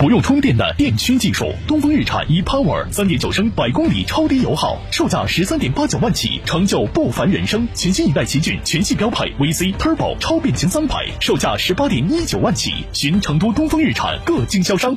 不用充电的电驱技术，东风日产 ePower 三点九升百公里超低油耗，售价十三点八九万起，成就不凡人生。全新一代奇骏全系标配 VC Turbo 超变擎三排，售价十八点一九万起，寻成都东风日产各经销商。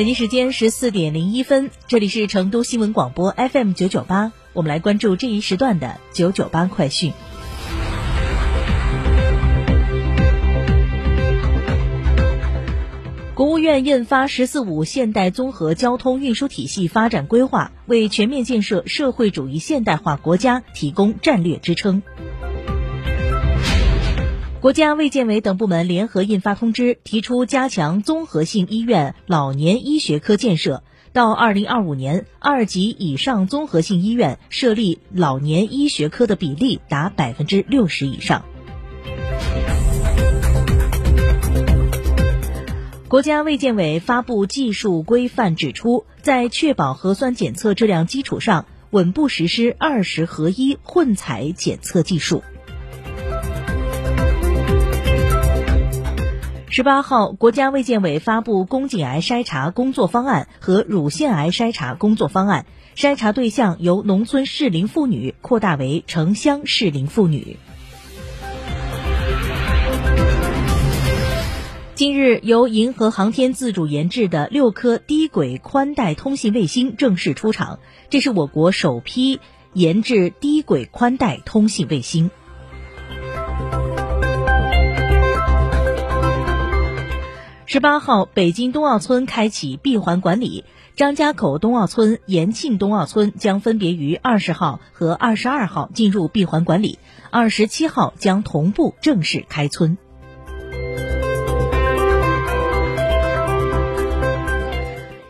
北京时间十四点零一分，这里是成都新闻广播 FM 九九八，我们来关注这一时段的九九八快讯。国务院印发《“十四五”现代综合交通运输体系发展规划》，为全面建设社会主义现代化国家提供战略支撑。国家卫健委等部门联合印发通知，提出加强综合性医院老年医学科建设。到二零二五年，二级以上综合性医院设立老年医学科的比例达百分之六十以上。国家卫健委发布技术规范指出，在确保核酸检测质量基础上，稳步实施二十合一混采检测技术。十八号，国家卫健委发布宫颈癌筛查工作方案和乳腺癌筛查工作方案，筛查对象由农村适龄妇女扩大为城乡适龄妇女。近日，由银河航天自主研制的六颗低轨宽带通信卫星正式出厂，这是我国首批研制低轨宽带通信卫星。十八号，北京冬奥村开启闭环管理，张家口冬奥村、延庆冬奥村将分别于二十号和二十二号进入闭环管理，二十七号将同步正式开村。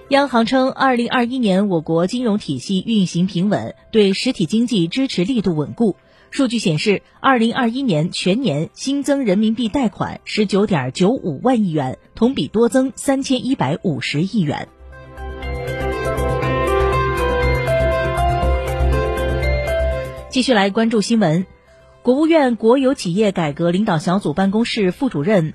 央行称，二零二一年我国金融体系运行平稳，对实体经济支持力度稳固。数据显示，二零二一年全年新增人民币贷款十九点九五万亿元，同比多增三千一百五十亿元。继续来关注新闻，国务院国有企业改革领导小组办公室副主任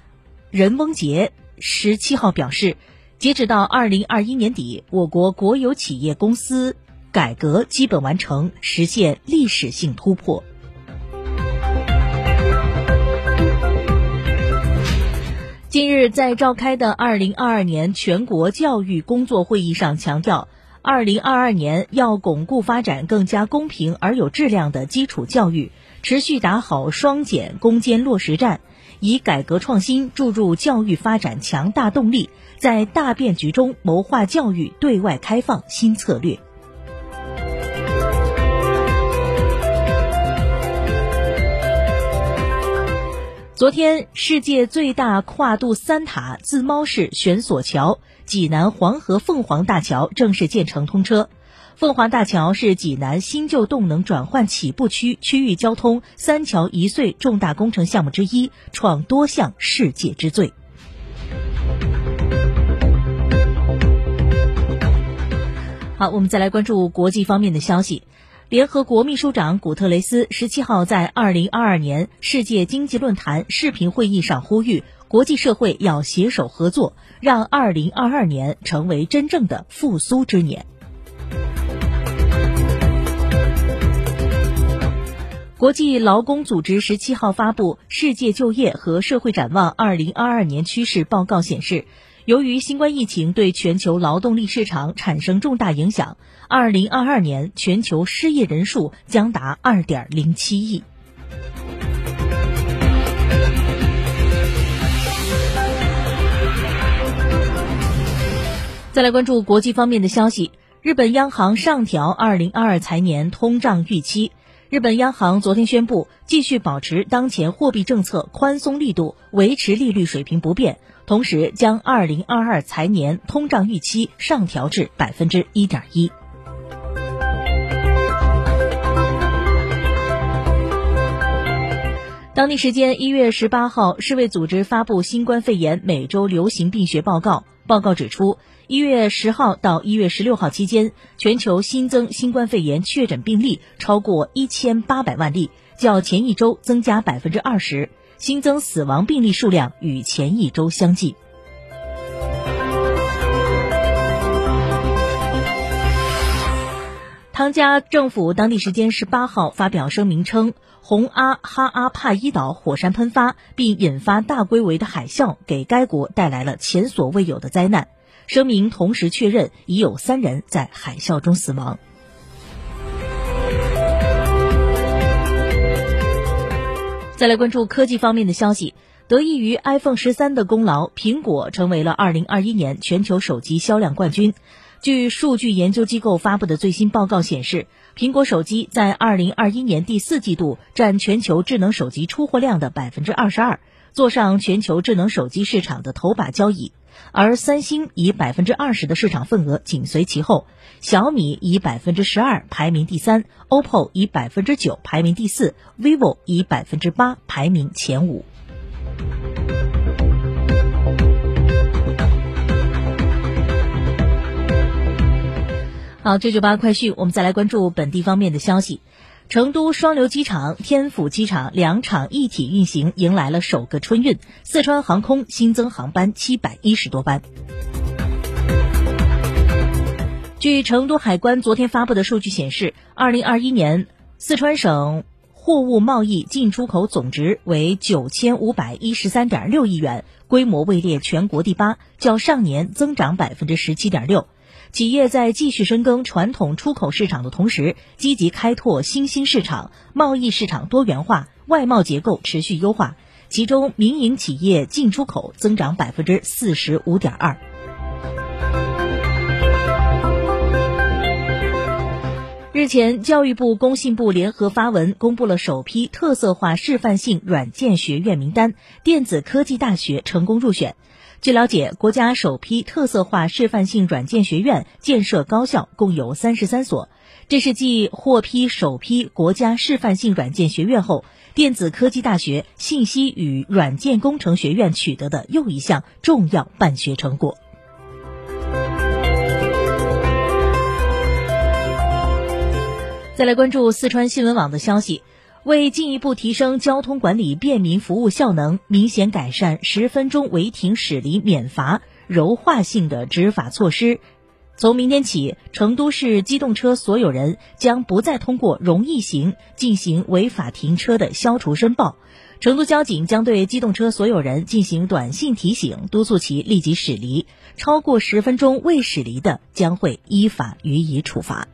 任翁杰十七号表示，截止到二零二一年底，我国国有企业公司改革基本完成，实现历史性突破。近日在召开的二零二二年全国教育工作会议上强调，二零二二年要巩固发展更加公平而有质量的基础教育，持续打好双减攻坚落实战，以改革创新注入教育发展强大动力，在大变局中谋划教育对外开放新策略。昨天，世界最大跨度三塔自猫式悬索桥——济南黄河凤凰大桥正式建成通车。凤凰大桥是济南新旧动能转换起步区区域交通三桥一隧重大工程项目之一，创多项世界之最。好，我们再来关注国际方面的消息。联合国秘书长古特雷斯十七号在二零二二年世界经济论坛视频会议上呼吁，国际社会要携手合作，让二零二二年成为真正的复苏之年。国际劳工组织十七号发布《世界就业和社会展望二零二二年趋势报告》显示，由于新冠疫情对全球劳动力市场产生重大影响，二零二二年全球失业人数将达二点零七亿。再来关注国际方面的消息，日本央行上调二零二二财年通胀预期。日本央行昨天宣布，继续保持当前货币政策宽松力度，维持利率水平不变，同时将2022财年通胀预期上调至百分之一点一。当地时间一月十八号，世卫组织发布新冠肺炎每周流行病学报告。报告指出，一月十号到一月十六号期间，全球新增新冠肺炎确诊病例超过一千八百万例，较前一周增加百分之二十。新增死亡病例数量与前一周相继。汤加政府当地时间十八号发表声明称，红阿哈阿帕伊岛火山喷发并引发大规模的海啸，给该国带来了前所未有的灾难。声明同时确认，已有三人在海啸中死亡。再来关注科技方面的消息，得益于 iPhone 十三的功劳，苹果成为了2021年全球手机销量冠军。据数据研究机构发布的最新报告显示，苹果手机在2021年第四季度占全球智能手机出货量的百分之二十二，坐上全球智能手机市场的头把交椅。而三星以百分之二十的市场份额紧随其后，小米以百分之十二排名第三，OPPO 以百分之九排名第四，vivo 以百分之八排名前五。好，九九八快讯，我们再来关注本地方面的消息。成都双流机场、天府机场两场一体运行，迎来了首个春运。四川航空新增航班七百一十多班。据成都海关昨天发布的数据显示，二零二一年四川省货物贸易进出口总值为九千五百一十三点六亿元，规模位列全国第八，较上年增长百分之十七点六。企业在继续深耕传统出口市场的同时，积极开拓新兴市场，贸易市场多元化，外贸结构持续优化。其中，民营企业进出口增长百分之四十五点二。日前，教育部、工信部联合发文公布了首批特色化示范性软件学院名单，电子科技大学成功入选。据了解，国家首批特色化示范性软件学院建设高校共有三十三所，这是继获批首批国家示范性软件学院后，电子科技大学信息与软件工程学院取得的又一项重要办学成果。再来关注四川新闻网的消息。为进一步提升交通管理便民服务效能，明显改善十分钟违停驶离免罚柔化性的执法措施，从明天起，成都市机动车所有人将不再通过容易行进行违法停车的消除申报。成都交警将对机动车所有人进行短信提醒，督促其立即驶离，超过十分钟未驶离的，将会依法予以处罚。